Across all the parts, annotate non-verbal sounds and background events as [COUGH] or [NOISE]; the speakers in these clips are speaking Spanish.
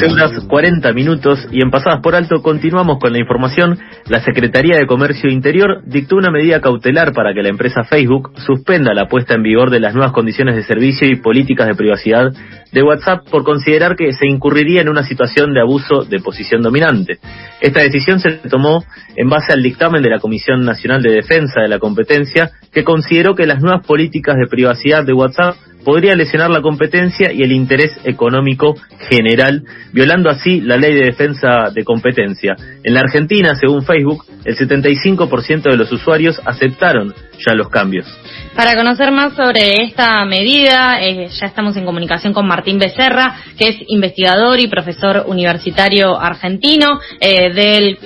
13 horas 40 minutos y en Pasadas por Alto continuamos con la información. La Secretaría de Comercio Interior dictó una medida cautelar para que la empresa Facebook suspenda la puesta en vigor de las nuevas condiciones de servicio y políticas de privacidad de WhatsApp por considerar que se incurriría en una situación de abuso de posición dominante. Esta decisión se tomó en base al dictamen de la Comisión Nacional de Defensa de la Competencia que consideró que las nuevas políticas de privacidad de WhatsApp podría lesionar la competencia y el interés económico general, violando así la ley de defensa de competencia. En la Argentina, según Facebook, el 75% de los usuarios aceptaron ya los cambios. Para conocer más sobre esta medida, eh, ya estamos en comunicación con Martín Becerra, que es investigador y profesor universitario argentino eh, del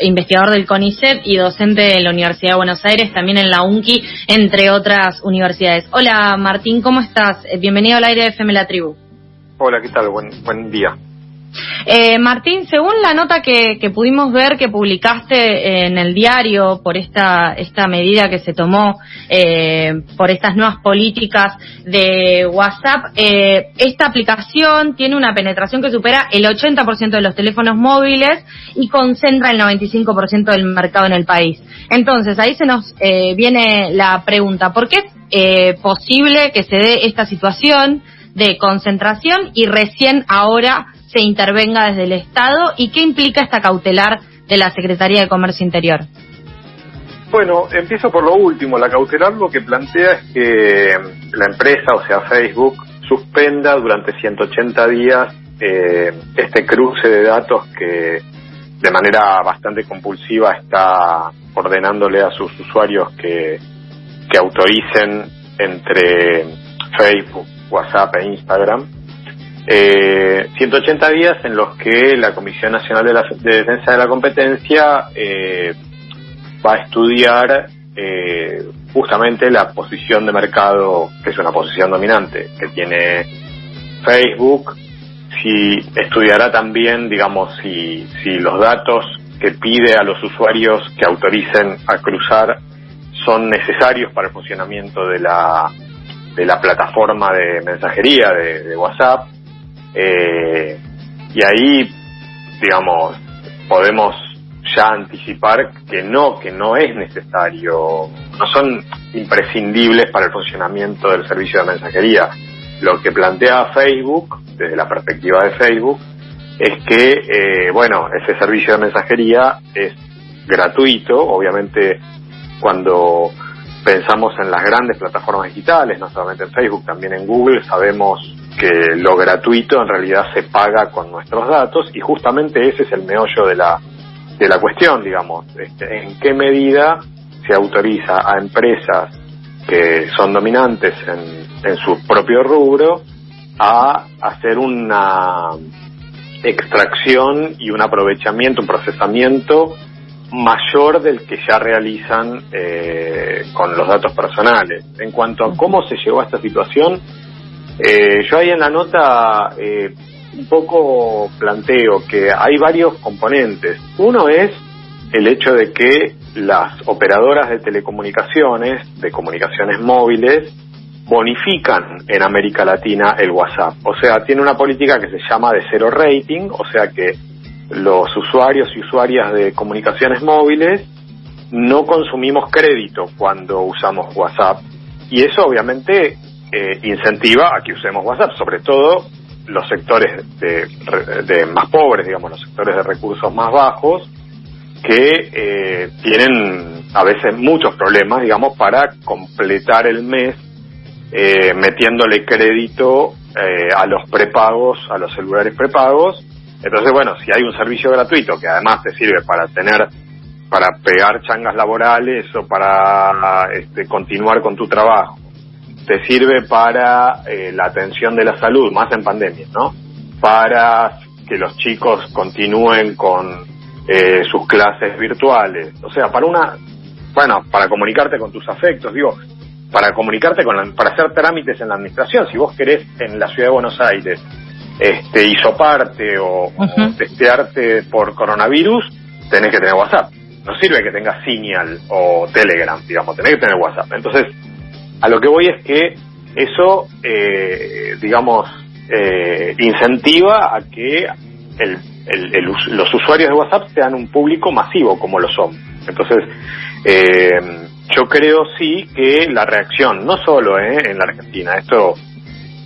investigador del CONICET y docente de la Universidad de Buenos Aires, también en la UNCI, entre otras universidades. Hola Martín, ¿cómo estás? Eh, bienvenido al aire de FM La Tribu. Hola, ¿qué tal? Buen, buen día. Eh, Martín, según la nota que, pudimos ver que publicaste en el diario por esta, esta medida que se tomó eh, por estas nuevas políticas de WhatsApp, eh, esta aplicación tiene una penetración que supera el 80% de los teléfonos móviles y concentra el 95% del mercado en el país. Entonces, ahí se nos viene la pregunta, ¿por qué es posible que se dé esta situación de concentración y recién ahora se intervenga desde el Estado y qué implica esta cautelar de la Secretaría de Comercio Interior. Bueno, empiezo por lo último. La cautelar lo que plantea es que la empresa, o sea Facebook, suspenda durante 180 días eh, este cruce de datos que de manera bastante compulsiva está ordenándole a sus usuarios que, que autoricen entre Facebook, WhatsApp e Instagram eh, 180 días en los que la Comisión Nacional de, Defensa de la Competencia eh, va a estudiar eh, justamente la posición de mercado, que es una posición dominante, que tiene Facebook, si estudiará también, digamos, si, si los datos que pide a los usuarios que autoricen a cruzar son necesarios para el funcionamiento de la, de la plataforma de mensajería de WhatsApp, eh, y ahí, digamos, podemos ya anticipar que no, que no es necesario, no son imprescindibles para el funcionamiento del servicio de mensajería. Lo que plantea Facebook, desde la perspectiva de Facebook, es que, eh, bueno, ese servicio de mensajería es gratuito, obviamente cuando pensamos en las grandes plataformas digitales, no solamente en Facebook, también en Google, sabemos que lo gratuito en realidad se paga con nuestros datos y justamente ese es el meollo de la, de la cuestión, digamos, este, en qué medida se autoriza a empresas que son dominantes en, en su propio rubro a hacer una extracción y un aprovechamiento, un procesamiento mayor del que ya realizan eh, con los datos personales. En cuanto a cómo se llegó a esta situación, eh, yo ahí en la nota eh, un poco planteo que hay varios componentes. Uno es el hecho de que las operadoras de telecomunicaciones, de comunicaciones móviles, bonifican en América Latina el WhatsApp. O sea, tiene una política que se llama de cero rating, o sea que los usuarios y usuarias de comunicaciones móviles no consumimos crédito cuando usamos WhatsApp y eso obviamente eh, incentiva a que usemos WhatsApp, sobre todo los sectores de, más pobres, digamos, los sectores de recursos más bajos, que eh, tienen a veces muchos problemas, digamos, para completar el mes eh, metiéndole crédito a los prepagos, a los celulares prepagos. Entonces, bueno, si hay un servicio gratuito que además te sirve para tener para pegar changas laborales o para este, continuar con tu trabajo te sirve para eh, la atención de la salud, más en pandemia, ¿no? Para que los chicos continúen con eh, sus clases virtuales, o sea, para una, bueno, para comunicarte con tus afectos, digo, para comunicarte con, la, para hacer trámites en la administración, si vos querés en la ciudad de Buenos Aires, este, hisoparte o, o testearte por coronavirus, tenés que tener WhatsApp. No sirve que tengas Signal o Telegram, digamos, tenés que tener WhatsApp. Entonces, a lo que voy es que eso, eh, digamos, eh, incentiva a que los usuarios de WhatsApp sean un público masivo como lo son. Entonces, eh, yo creo sí que la reacción, no solo eh, en la Argentina, esto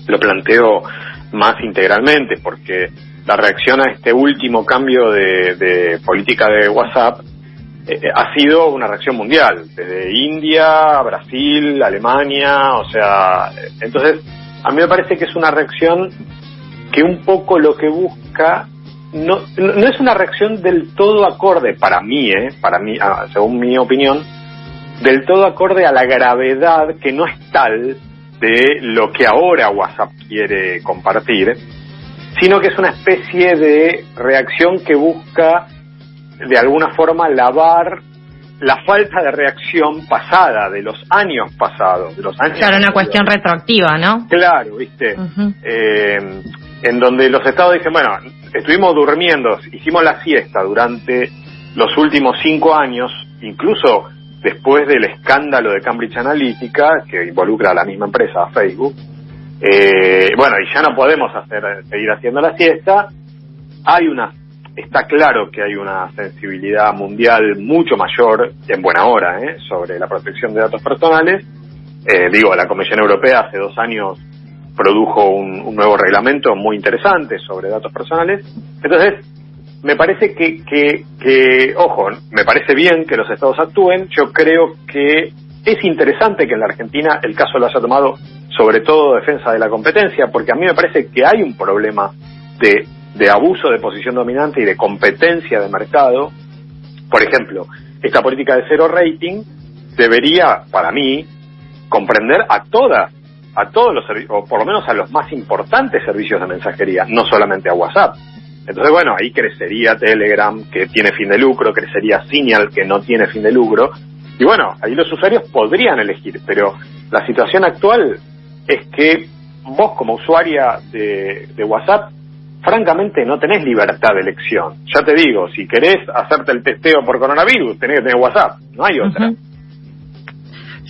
lo planteo más integralmente, porque la reacción a este último cambio de, política de WhatsApp eh, ha sido una reacción mundial, desde India, Brasil, Alemania, o sea, entonces a mí me parece que es una reacción que un poco lo que busca no, no es una reacción del todo acorde para mí, eh, para mí, ah, según mi opinión, del todo acorde a la gravedad que no es tal de lo que ahora WhatsApp quiere compartir, sino que es una especie de reacción que busca de alguna forma lavar la falta de reacción pasada, de los años pasados, de los años. Claro, una cuestión retroactiva, ¿no? Claro, viste. eh, en donde los estados dicen, bueno, estuvimos durmiendo, hicimos la siesta durante los últimos cinco años, incluso después del escándalo de Cambridge Analytica, que involucra a la misma empresa, a Facebook, eh, bueno, y ya no podemos hacer, seguir haciendo la siesta, hay una, está claro que hay una sensibilidad mundial mucho mayor, en buena hora, ¿eh? sobre la protección de datos personales. Eh, digo, la Comisión Europea hace dos años produjo un, nuevo reglamento muy interesante sobre datos personales. Entonces, me parece que, que, que, ojo, me parece bien que los estados actúen. Yo creo que es interesante que en la Argentina el caso lo haya tomado sobre todo defensa de la competencia, porque a mí me parece que hay un problema de, de abuso de posición dominante y de competencia de mercado. Por ejemplo, esta política de cero rating debería, para mí, comprender a todas a todos los servicios, o por lo menos a los más importantes servicios de mensajería, no solamente a WhatsApp. Entonces, bueno, ahí crecería Telegram, que tiene fin de lucro, crecería Signal, que no tiene fin de lucro. Y bueno, ahí los usuarios podrían elegir, pero la situación actual es que vos como usuaria de, WhatsApp, francamente no tenés libertad de elección. Ya te digo, si querés hacerte el testeo por coronavirus, tenés que tener WhatsApp, no hay otra.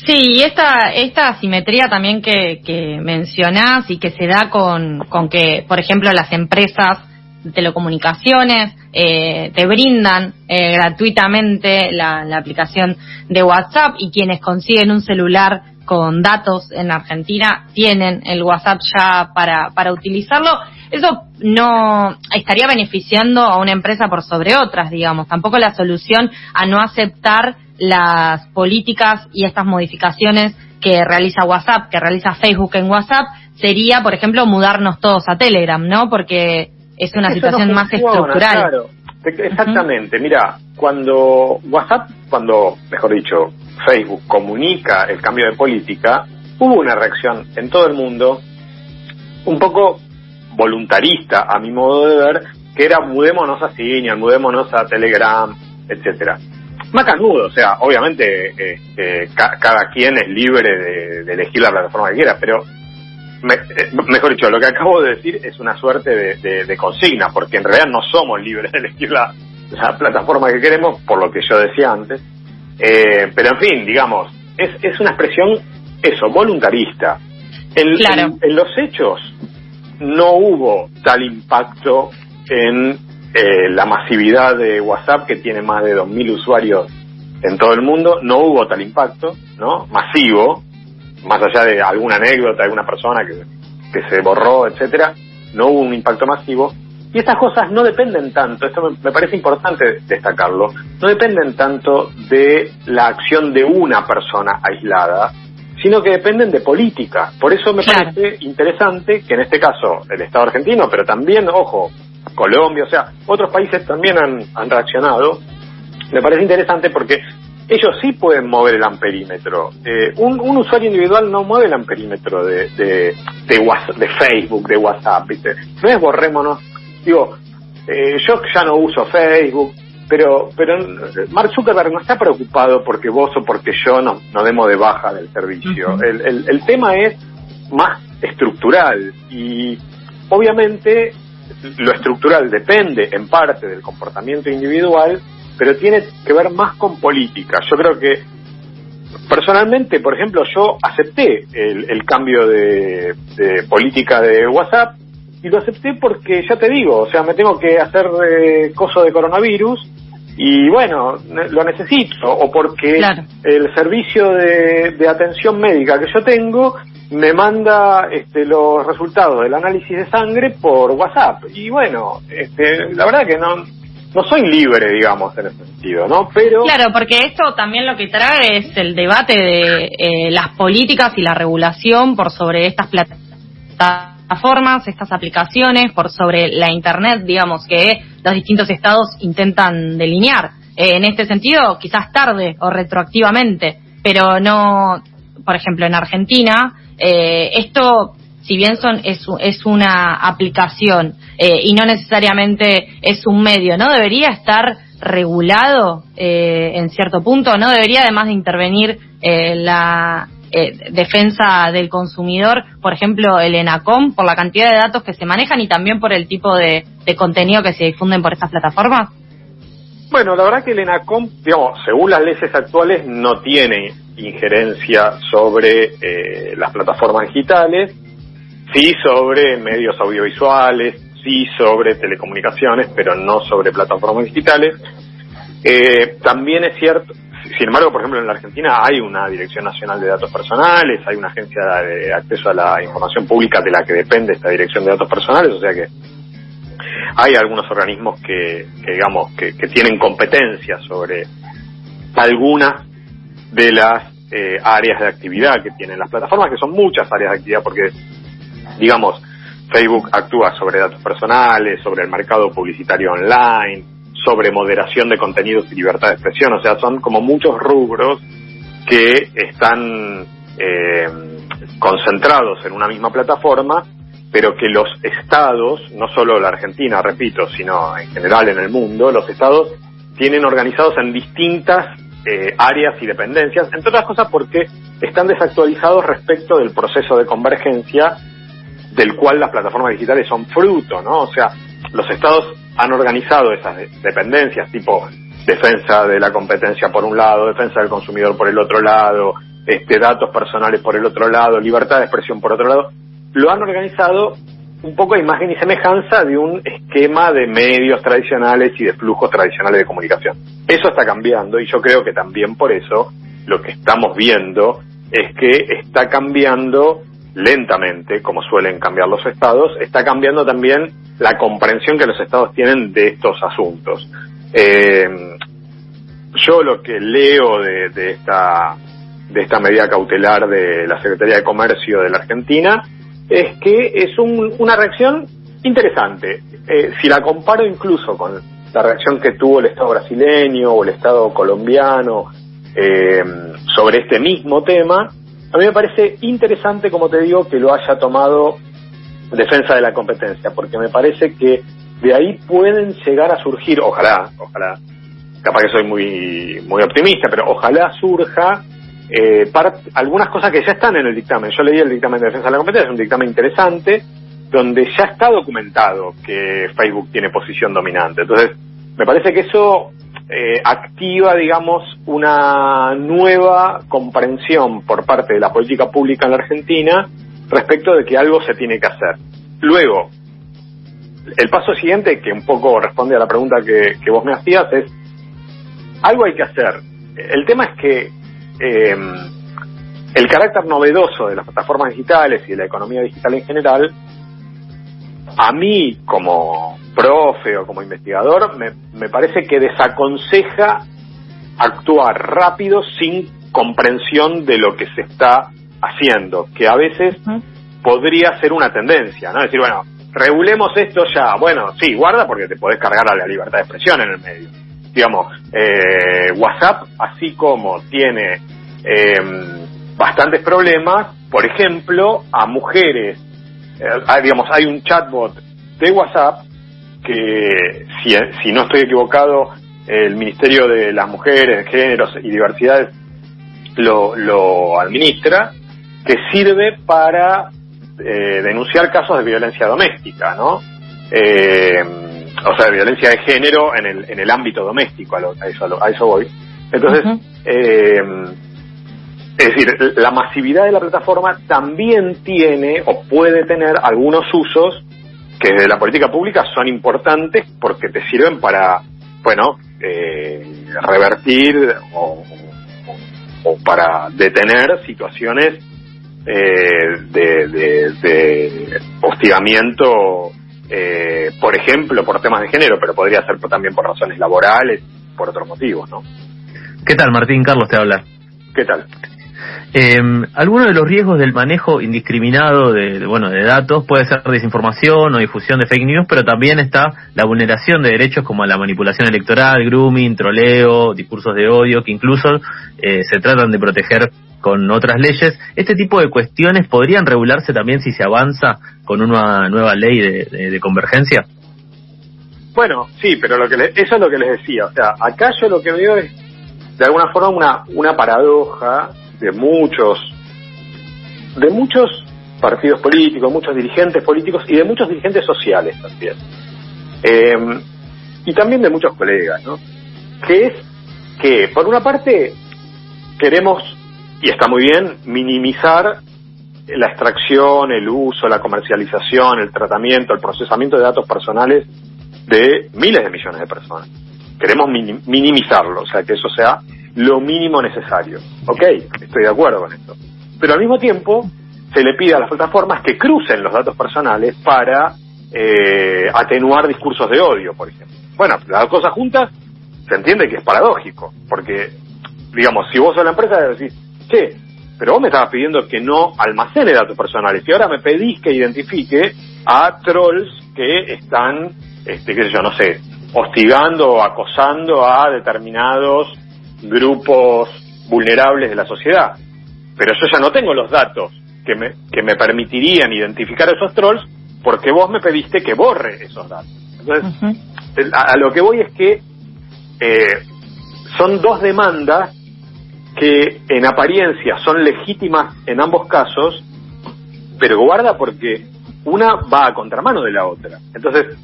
Sí, y esta, esta asimetría también que, que mencionás y que se da con, con que, por ejemplo, las empresas de telecomunicaciones eh, te brindan eh, gratuitamente la, la aplicación de WhatsApp y quienes consiguen un celular con datos en Argentina tienen el WhatsApp ya para, para utilizarlo. Eso no estaría beneficiando a una empresa por sobre otras, digamos. Tampoco la solución a no aceptar las políticas y estas modificaciones que realiza WhatsApp, que realiza Facebook en WhatsApp, sería, por ejemplo, mudarnos todos a Telegram, ¿no? Porque es una situación más estructural. Claro. Exactamente. Mira, cuando WhatsApp, cuando, mejor dicho, Facebook comunica el cambio de política, hubo una reacción en todo el mundo, un poco voluntarista, a mi modo de ver, que era mudémonos a Signal, mudémonos a Telegram, etcétera. Macanudo, o sea, obviamente este, cada quien es libre de, elegir la plataforma que quiera, pero eh, mejor dicho, lo que acabo de decir es una suerte de, consigna, porque en realidad no somos libres de elegir la, plataforma que queremos, por lo que yo decía antes, eh, pero en fin, digamos, es, es una expresión, eso, voluntarista. en los hechos no hubo tal impacto en eh, la masividad de WhatsApp, que tiene más de 2.000 usuarios en todo el mundo, no hubo tal impacto, ¿no? Masivo, más allá de alguna anécdota, alguna persona que, que se borró, etcétera, no hubo un impacto masivo. Y estas cosas no dependen tanto, esto me, parece importante destacarlo, no dependen tanto de la acción de una persona aislada, sino que dependen de política. Por eso me parece interesante que en este caso el Estado argentino, pero también, ojo, Colombia, o sea, otros países también han, reaccionado. Me parece interesante porque ellos sí pueden mover el amperímetro. Eh, un, usuario individual no mueve el amperímetro de, de, de, Facebook, de WhatsApp, ¿viste? No es borrémonos. Digo, eh, yo ya no uso Facebook, pero pero Mark Zuckerberg no está preocupado porque vos o porque yo nos, no demos de baja del servicio. el, el, el tema es más estructural y obviamente lo estructural depende en parte del comportamiento individual, pero tiene que ver más con política. Yo creo que personalmente, por ejemplo, yo acepté el, cambio de, política de WhatsApp y lo acepté porque, ya te digo, o sea, me tengo que hacer eh, coso de coronavirus y bueno, lo necesito, o porque el servicio de, de, atención médica que yo tengo me manda este, los resultados del análisis de sangre por WhatsApp. Y bueno, este, la verdad que no, no soy libre, digamos, en ese sentido, ¿no? Pero claro, porque esto también lo que trae es el debate de eh, las políticas y la regulación por sobre estas plataformas plataformas, estas aplicaciones, por sobre la Internet, digamos, que los distintos estados intentan delinear. Eh, en este sentido, quizás tarde o retroactivamente, pero no, por ejemplo, en Argentina, eh, esto, si bien son, es, es una aplicación eh, y no necesariamente es un medio, ¿no? Debería estar regulado en cierto punto, ¿no? Debería además de intervenir la eh, defensa del consumidor, por ejemplo, el ENACOM, por la cantidad de datos que se manejan y también por el tipo de, contenido que se difunden por estas plataformas? Bueno, la verdad que el ENACOM, digamos, según las leyes actuales, no tiene injerencia sobre eh, las plataformas digitales, sí sobre medios audiovisuales, sí sobre telecomunicaciones, pero no sobre plataformas digitales. Eh, también es cierto, sin embargo, por ejemplo, en la Argentina hay una Dirección Nacional de Datos Personales, hay una agencia de acceso a la información pública de la que depende esta Dirección de Datos Personales, o sea que hay algunos organismos que, digamos, que, tienen competencia sobre algunas de las eh, áreas de actividad que tienen las plataformas, que son muchas áreas de actividad, porque, digamos, Facebook actúa sobre datos personales, sobre el mercado publicitario online, sobre moderación de contenidos y libertad de expresión. O sea, son como muchos rubros que están eh, concentrados en una misma plataforma, pero que los estados, no solo la Argentina, repito, sino en general en el mundo, los estados tienen organizados en distintas eh, áreas y dependencias, entre otras cosas porque están desactualizados respecto del proceso de convergencia del cual las plataformas digitales son fruto, ¿no? O sea, los estados han organizado esas dependencias, tipo defensa de la competencia por un lado, defensa del consumidor por el otro lado, este, datos personales por el otro lado, libertad de expresión por otro lado, lo han organizado un poco a imagen y semejanza de un esquema de medios tradicionales y de flujos tradicionales de comunicación. Eso está cambiando y yo creo que también por eso lo que estamos viendo es que está cambiando lentamente, como suelen cambiar los estados, está cambiando también la comprensión que los estados tienen de estos asuntos. Eh, yo lo que leo de, esta de esta medida cautelar de la Secretaría de Comercio de la Argentina es que es una reacción interesante. Eh, si la comparo incluso con la reacción que tuvo el Estado brasileño o el Estado colombiano eh, sobre este mismo tema, a mí me parece interesante, como te digo, que lo haya tomado defensa de la competencia, porque me parece que de ahí pueden llegar a surgir, ojalá, ojalá, capaz que soy muy, muy optimista, pero ojalá surja eh, algunas cosas que ya están en el dictamen. Yo leí el dictamen de defensa de la competencia, es un dictamen interesante, donde ya está documentado que Facebook tiene posición dominante. Entonces, me parece que eso eh, activa, digamos, una nueva comprensión por parte de la política pública en la Argentina respecto de que algo se tiene que hacer. Luego, el paso siguiente, que un poco responde a la pregunta que, vos me hacías, es, algo hay que hacer. El tema es que em, el carácter novedoso de las plataformas digitales y de la economía digital en general, a mí como profe o como investigador, me, me parece que desaconseja actuar rápido sin comprensión de lo que se está haciendo, que a veces podría ser una tendencia, ¿no? Decir, bueno, regulemos esto ya. Bueno, sí, guarda porque te podés cargar a la libertad de expresión en el medio. Digamos, eh, WhatsApp, así como tiene eh, bastantes problemas, por ejemplo, a mujeres, eh, digamos, hay un chatbot de WhatsApp que, si, si no estoy equivocado, el Ministerio de las Mujeres, Géneros y Diversidades lo, lo administra, que sirve para eh, denunciar casos de violencia doméstica, ¿no? Eh, o sea, de violencia de género en el, en el ámbito doméstico, a, eso, a eso voy. Entonces, eh, es decir, la masividad de la plataforma también tiene o puede tener algunos usos que desde la política pública son importantes porque te sirven para, bueno, eh, revertir o, para detener situaciones eh, de, de, hostigamiento, eh, por ejemplo, por temas de género, pero podría ser también por razones laborales, por otros motivos, ¿no? ¿Qué tal, Martín? Carlos te habla. ¿Qué tal? Eh, algunos de los riesgos del manejo indiscriminado de, bueno de datos puede ser desinformación o difusión de fake news, pero también está la vulneración de derechos como la manipulación electoral, grooming, troleo, discursos de odio, que incluso eh, se tratan de proteger con otras leyes. Este tipo de cuestiones podrían regularse también si se avanza con una nueva ley de, convergencia. Bueno, sí, pero lo que eso es lo que les decía. O sea, acá yo lo que veo es de alguna forma una, una paradoja de muchos, de muchos partidos políticos, muchos dirigentes políticos y de muchos dirigentes sociales también. Em, y también de muchos colegas, ¿no? Que es que, por una parte, queremos, y está muy bien, minimizar la extracción, el uso, la comercialización, el tratamiento, el procesamiento de datos personales de miles de millones de personas. Queremos minimizarlo, o sea, que eso sea lo mínimo necesario. Ok, estoy de acuerdo con esto. Pero al mismo tiempo se le pide a las plataformas que crucen los datos personales para eh, atenuar discursos de odio, por ejemplo. Bueno, las dos cosas juntas se entiende que es paradójico, porque, digamos, si vos sos la empresa, decís, che, pero vos me estabas pidiendo que no almacene datos personales y ahora me pedís que identifique a trolls que están, este, qué sé yo, no sé, hostigando o acosando a determinados grupos vulnerables de la sociedad. Pero yo ya no tengo los datos que me, que me permitirían identificar esos trolls porque vos me pediste que borre esos datos. Entonces, a, lo que voy es que eh, son dos demandas que en apariencia son legítimas en ambos casos, pero guarda porque una va a contramano de la otra. Entonces,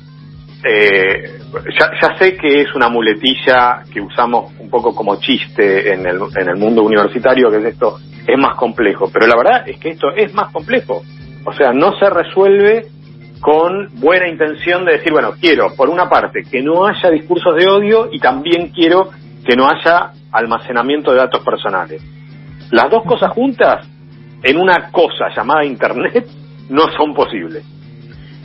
eh, ya, ya, sé que es una muletilla que usamos un poco como chiste en el, en el mundo universitario, que es esto, es más complejo, pero la verdad es que esto es más complejo. O sea, no se resuelve con buena intención de decir, bueno, quiero, por una parte, que no haya discursos de odio y también quiero que no haya almacenamiento de datos personales. Las dos cosas juntas, en una cosa llamada Internet, no son posibles.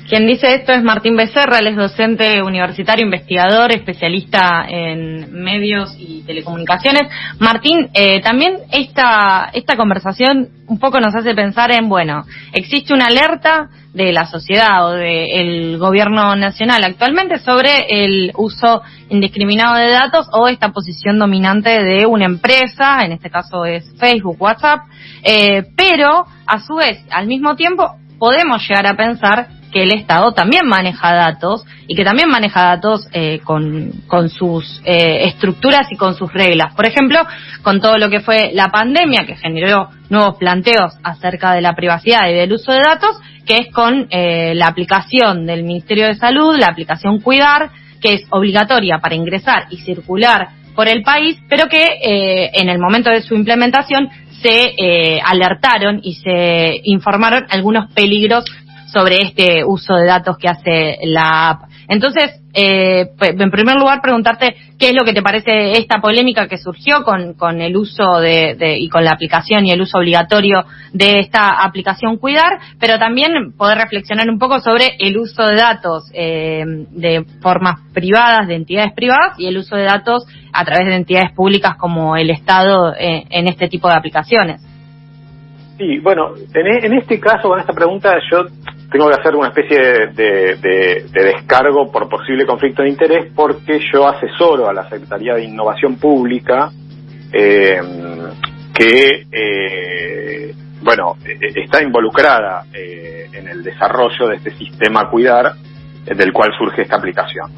Quien dice esto es Martín Becerra, él es docente universitario, investigador, especialista en medios y telecomunicaciones. Martín, eh, también esta, esta conversación un poco nos hace pensar en, bueno, existe una alerta de la sociedad o del gobierno nacional actualmente sobre el uso indiscriminado de datos o esta posición dominante de una empresa, en este caso es Facebook, WhatsApp, eh, pero a su vez, al mismo tiempo, podemos llegar a pensar que el Estado también maneja datos y que también maneja datos eh, con, con, sus eh, estructuras y con sus reglas. Por ejemplo, con todo lo que fue la pandemia, que generó nuevos planteos acerca de la privacidad y del uso de datos, que es con eh, la aplicación del Ministerio de Salud, la aplicación Cuidar, que es obligatoria para ingresar y circular por el país, pero que en el momento de su implementación se alertaron y se informaron algunos peligros sobre este uso de datos que hace la app. Entonces, eh, en primer lugar, preguntarte qué es lo que te parece esta polémica que surgió con, con el uso de, y con la aplicación y el uso obligatorio de esta aplicación Cuidar, pero también poder reflexionar un poco sobre el uso de datos eh, de formas privadas, de entidades privadas, y el uso de datos a través de entidades públicas como el Estado eh, en este tipo de aplicaciones. Sí, bueno, en, en este caso, con esta pregunta, yo tengo que hacer una especie de, descargo por posible conflicto de interés porque yo asesoro a la Secretaría de Innovación Pública eh, que, eh, bueno, e, está involucrada eh, en el desarrollo de este sistema Cuidar del cual surge esta aplicación,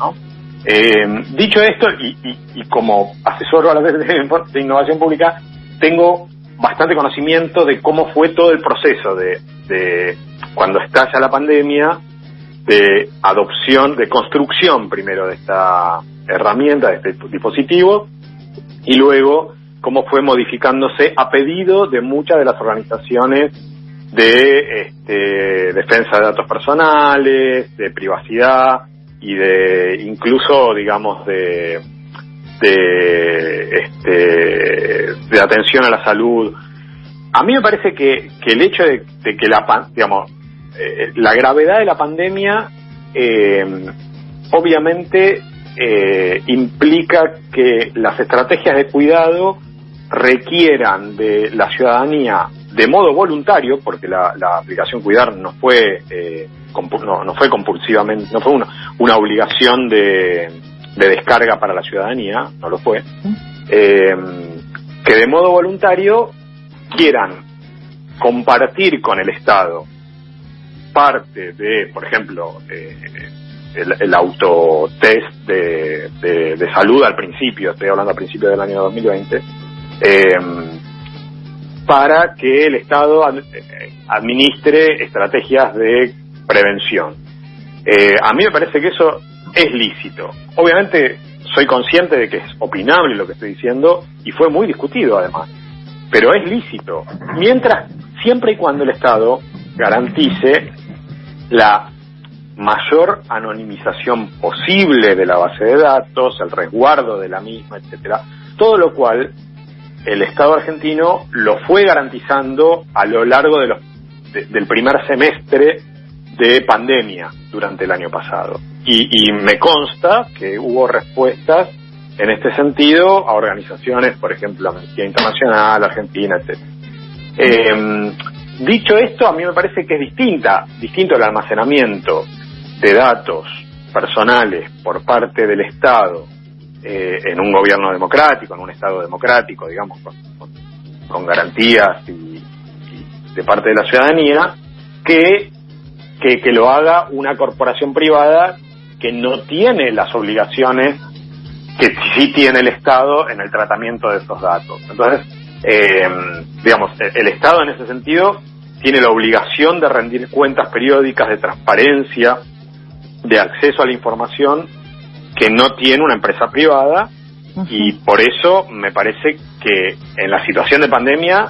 dicho esto, y, como asesoro a la [LAUGHS] Secretaría de Innovación Pública, tengo bastante conocimiento de cómo fue todo el proceso de cuando estalla la pandemia, de adopción, de construcción primero de esta herramienta, de este dispositivo, y luego cómo fue modificándose a pedido de muchas de las organizaciones de este, defensa de datos personales, de privacidad y de incluso, digamos, de, de, este, de atención a la salud. A mí me parece que, que el hecho de, que la, digamos, eh, la gravedad de la pandemia, eh, obviamente, eh, implica que las estrategias de cuidado requieran de la ciudadanía de modo voluntario, porque la, aplicación Cuidar no fue eh, no, fue compulsivamente, no fue una, una obligación de, de, descarga para la ciudadanía, no lo fue, que de modo voluntario quieran compartir con el Estado parte de, por ejemplo, eh, el, el autotest de, de, salud al principio, estoy hablando al principio del año 2020, eh, para que el Estado administre estrategias de prevención. Eh, a mí me parece que eso es lícito. Obviamente soy consciente de que es opinable lo que estoy diciendo y fue muy discutido además, pero es lícito. Mientras, siempre y cuando el Estado garantice la mayor anonimización posible de la base de datos, el resguardo de la misma, etcétera, todo lo cual el Estado argentino lo fue garantizando a lo largo de los, del primer semestre de pandemia durante el año pasado. Y, me consta que hubo respuestas en este sentido a organizaciones, por ejemplo, Amnistía Internacional, Argentina, etc. Eh, dicho esto, a mí me parece que es distinta, distinto el almacenamiento de datos personales por parte del Estado eh, en un gobierno democrático, en un Estado democrático, digamos, con, garantías y, de parte de la ciudadanía, que, que, lo haga una corporación privada que no tiene las obligaciones que sí tiene el Estado en el tratamiento de esos datos. Entonces, eh, digamos, el Estado en ese sentido tiene la obligación de rendir cuentas periódicas de transparencia, de acceso a la información que no tiene una empresa privada y por eso me parece que en la situación de pandemia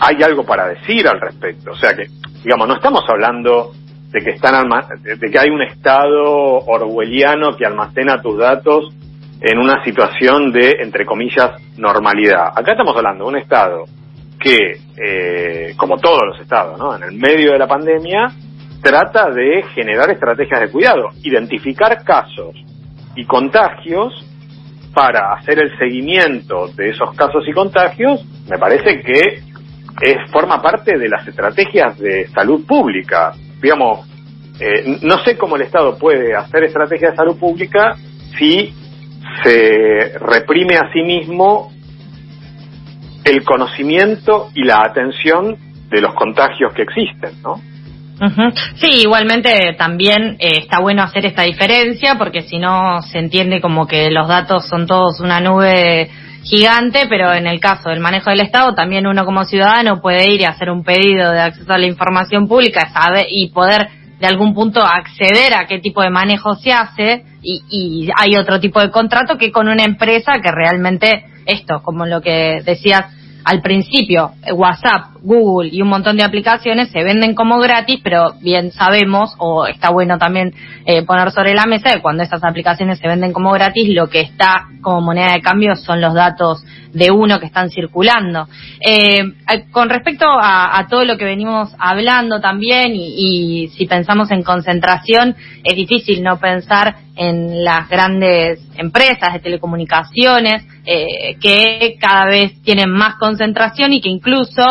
hay algo para decir al respecto. O sea que, digamos, no estamos hablando de que están de que hay un estado orwelliano que almacena tus datos en una situación de, entre comillas, normalidad. Acá estamos hablando de un estado que, eh, como todos los estados, ¿no? En el medio de la pandemia, trata de generar estrategias de cuidado, identificar casos y contagios para hacer el seguimiento de esos casos y contagios, me parece que es, forma parte de las estrategias de salud pública. Digamos, eh, no sé cómo el Estado puede hacer estrategias de salud pública si se reprime a sí mismo el conocimiento y la atención de los contagios que existen, ¿no? Sí, igualmente también eh, está bueno hacer esta diferencia porque si no se entiende como que los datos son todos una nube gigante, pero en el caso del manejo del Estado también uno como ciudadano puede ir y hacer un pedido de acceso a la información pública sabe, y poder de algún punto acceder a qué tipo de manejo se hace y, y hay otro tipo de contrato que con una empresa que realmente esto, como lo que decías al principio eh, WhatsApp, Google y un montón de aplicaciones se venden como gratis, pero bien sabemos, o está bueno también eh, poner sobre la mesa, que cuando estas aplicaciones se venden como gratis, lo que está como moneda de cambio son los datos de uno que están circulando. Eh, con respecto a, todo lo que venimos hablando también, y, y si pensamos en concentración, es difícil no pensar en las grandes empresas de telecomunicaciones eh, que cada vez tienen más concentración y que incluso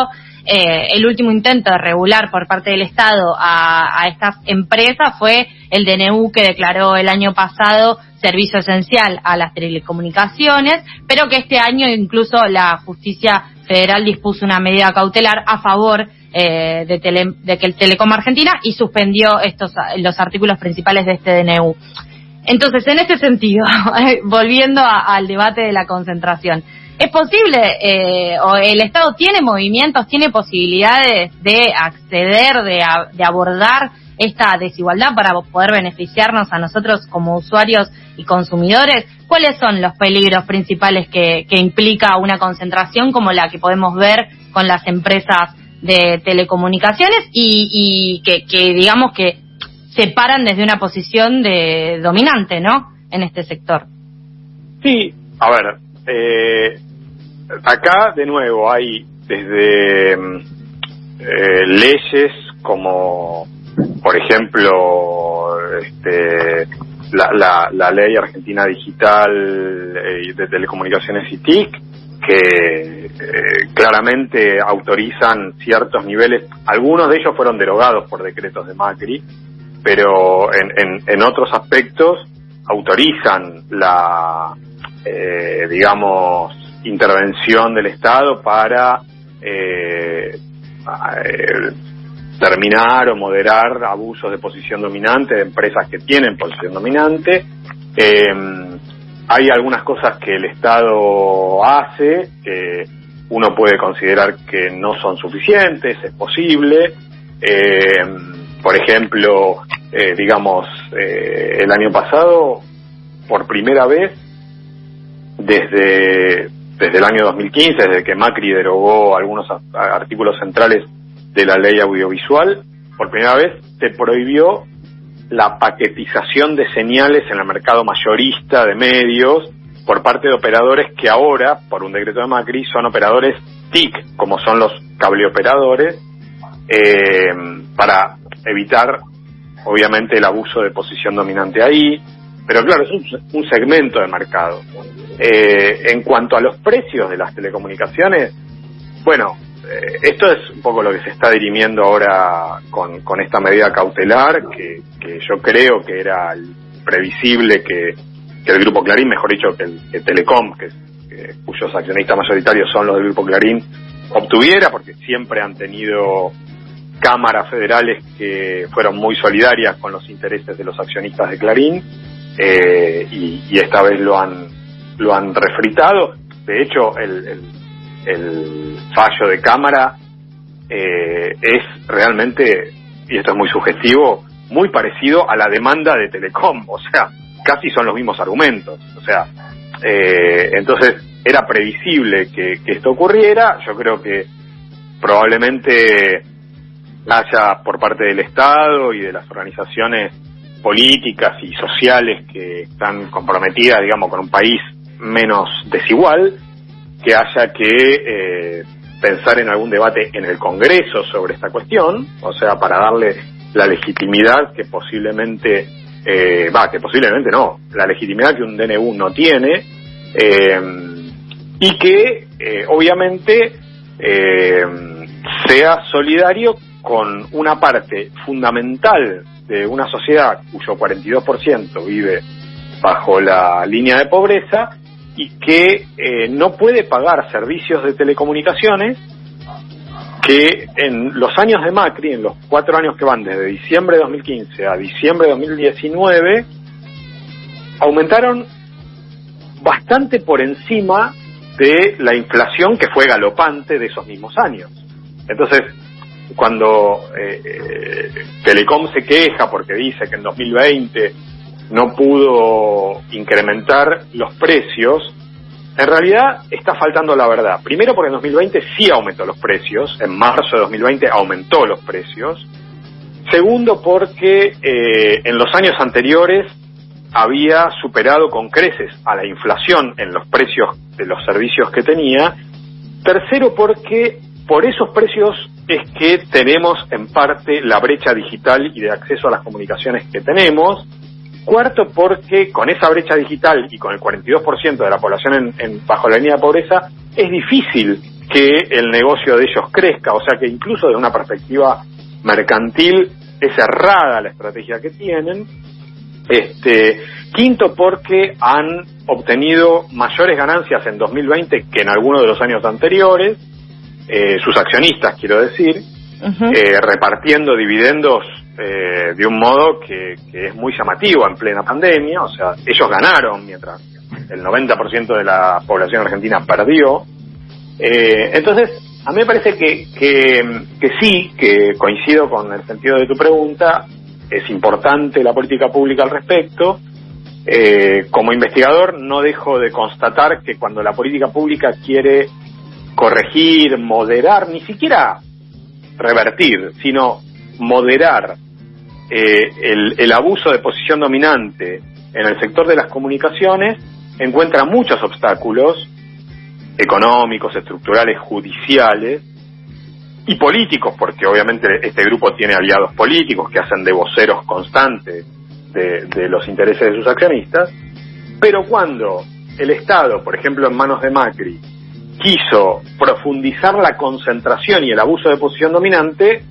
eh, el último intento de regular por parte del Estado a, a, estas empresas fue el DNU que declaró el año pasado servicio esencial a las telecomunicaciones, pero que este año incluso la justicia federal dispuso una medida cautelar a favor eh, de, que el Telecom Argentina y suspendió estos los artículos principales de este DNU. Entonces, en ese sentido, [LAUGHS] volviendo al debate de la concentración, ¿es posible, eh, o el Estado tiene movimientos, tiene posibilidades de acceder, de, de abordar esta desigualdad para poder beneficiarnos a nosotros como usuarios y consumidores? ¿Cuáles son los peligros principales que, que implica una concentración como la que podemos ver con las empresas de telecomunicaciones y, que, que digamos que se paran desde una posición de dominante, ¿no? En este sector. Sí, a ver, eh, acá de nuevo hay desde mm, eh, leyes como, por ejemplo, este, la, la, ley argentina digital eh, de telecomunicaciones y TIC, que eh, claramente autorizan ciertos niveles, algunos de ellos fueron derogados por decretos de Macri, pero en, en, otros aspectos autorizan la, eh, digamos, intervención del Estado para eh, eh, terminar o moderar abusos de posición dominante de empresas que tienen posición dominante. hay algunas cosas que el Estado hace que uno puede considerar que no son suficientes, es posible. por ejemplo, eh, digamos, el año pasado, por primera vez, desde, desde el año 2015, desde que Macri derogó algunos artículos centrales de la ley audiovisual, por primera vez se prohibió la paquetización de señales en el mercado mayorista de medios por parte de operadores que ahora, por un decreto de Macri, son operadores TIC, como son los cableoperadores, eh, para evitar obviamente el abuso de posición dominante ahí, pero claro, es un, segmento de mercado. Eh, en cuanto a los precios de las telecomunicaciones, bueno, eh, esto es un poco lo que se está dirimiendo ahora con, con esta medida cautelar, que, que, yo creo que era previsible que, que, el Grupo Clarín, mejor dicho, que, el, Telecom, que, cuyos accionistas mayoritarios son los del Grupo Clarín, obtuviera, porque siempre han tenido cámaras federales que fueron muy solidarias con los intereses de los accionistas de Clarín eh, y, esta vez lo han lo han refritado. De hecho, el, fallo de cámara eh, es realmente, y esto es muy sugestivo, muy parecido a la demanda de Telecom. O sea, casi son los mismos argumentos. O sea, eh, entonces era previsible que esto ocurriera. Yo creo que probablemente haya por parte del Estado y de las organizaciones políticas y sociales que están comprometidas, digamos, con un país menos desigual, que haya que eh, pensar en algún debate en el Congreso sobre esta cuestión, o sea, para darle la legitimidad que posiblemente, eh, va, que posiblemente no, la legitimidad que un DNU no tiene, eh, y que obviamente sea solidario con una parte fundamental de una sociedad cuyo 42% vive bajo la línea de pobreza y que eh, no puede pagar servicios de telecomunicaciones que en los años de Macri, en los cuatro años que van desde diciembre de 2015 a diciembre de 2019, aumentaron bastante por encima de la inflación que fue galopante de esos mismos años. Entonces, cuando eh, eh, Telecom se queja porque dice que en 2020 no pudo incrementar los precios, en realidad está faltando la verdad. Primero porque en 2020 sí aumentó los precios, en marzo de 2020 aumentó los precios. Segundo porque eh, en los años anteriores había superado con creces a la inflación en los precios de los servicios que tenía. Tercero porque por esos precios es que tenemos en parte la brecha digital y de acceso a las comunicaciones que tenemos. Cuarto, porque con esa brecha digital y con el 42% de la población en, bajo la línea de pobreza, es difícil que el negocio de ellos crezca, o sea que incluso desde una perspectiva mercantil es errada la estrategia que tienen. Este, quinto, porque han obtenido mayores ganancias en 2020 que en algunos de los años anteriores eh, sus accionistas, quiero decir, eh, repartiendo dividendos eh, de un modo que, es muy llamativo en plena pandemia, o sea, ellos ganaron mientras el 90% de la población argentina perdió. entonces, a mí me parece que, que, sí, que coincido con el sentido de tu pregunta, es importante la política pública al respecto. como investigador no dejo de constatar que cuando la política pública quiere corregir, moderar, ni siquiera revertir, sino moderar eh, el, el abuso de posición dominante en el sector de las comunicaciones, encuentra muchos obstáculos económicos, estructurales, judiciales y políticos, porque obviamente este grupo tiene aliados políticos que hacen de voceros constantes de, de los intereses de sus accionistas, pero cuando el Estado, por ejemplo en manos de Macri, quiso profundizar la concentración y el abuso de posición dominante,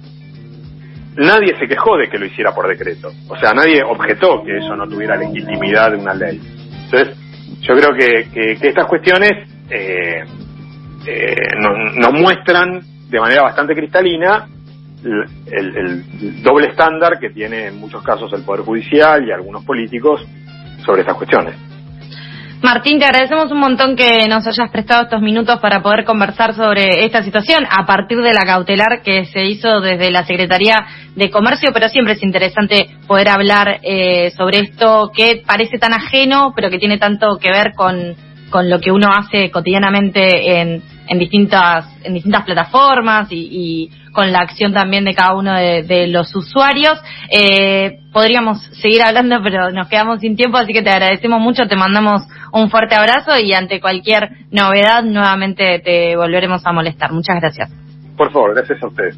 nadie se quejó de que lo hiciera por decreto. O sea, nadie objetó que eso no tuviera legitimidad de una ley. Entonces, yo creo que, estas cuestiones eh, eh, nos, muestran de manera bastante cristalina el, doble estándar que tiene en muchos casos el Poder Judicial y algunos políticos sobre estas cuestiones. Martín, te agradecemos un montón que nos hayas prestado estos minutos para poder conversar sobre esta situación a partir de la cautelar que se hizo desde la Secretaría de Comercio, pero siempre es interesante poder hablar eh, sobre esto que parece tan ajeno, pero que tiene tanto que ver con, con lo que uno hace cotidianamente en, en distintas en distintas plataformas y, con la acción también de cada uno de, los usuarios. Eh, podríamos seguir hablando, pero nos quedamos sin tiempo, así que te agradecemos mucho, te mandamos un fuerte abrazo y ante cualquier novedad nuevamente te volveremos a molestar. Muchas gracias. Por favor, gracias a ustedes.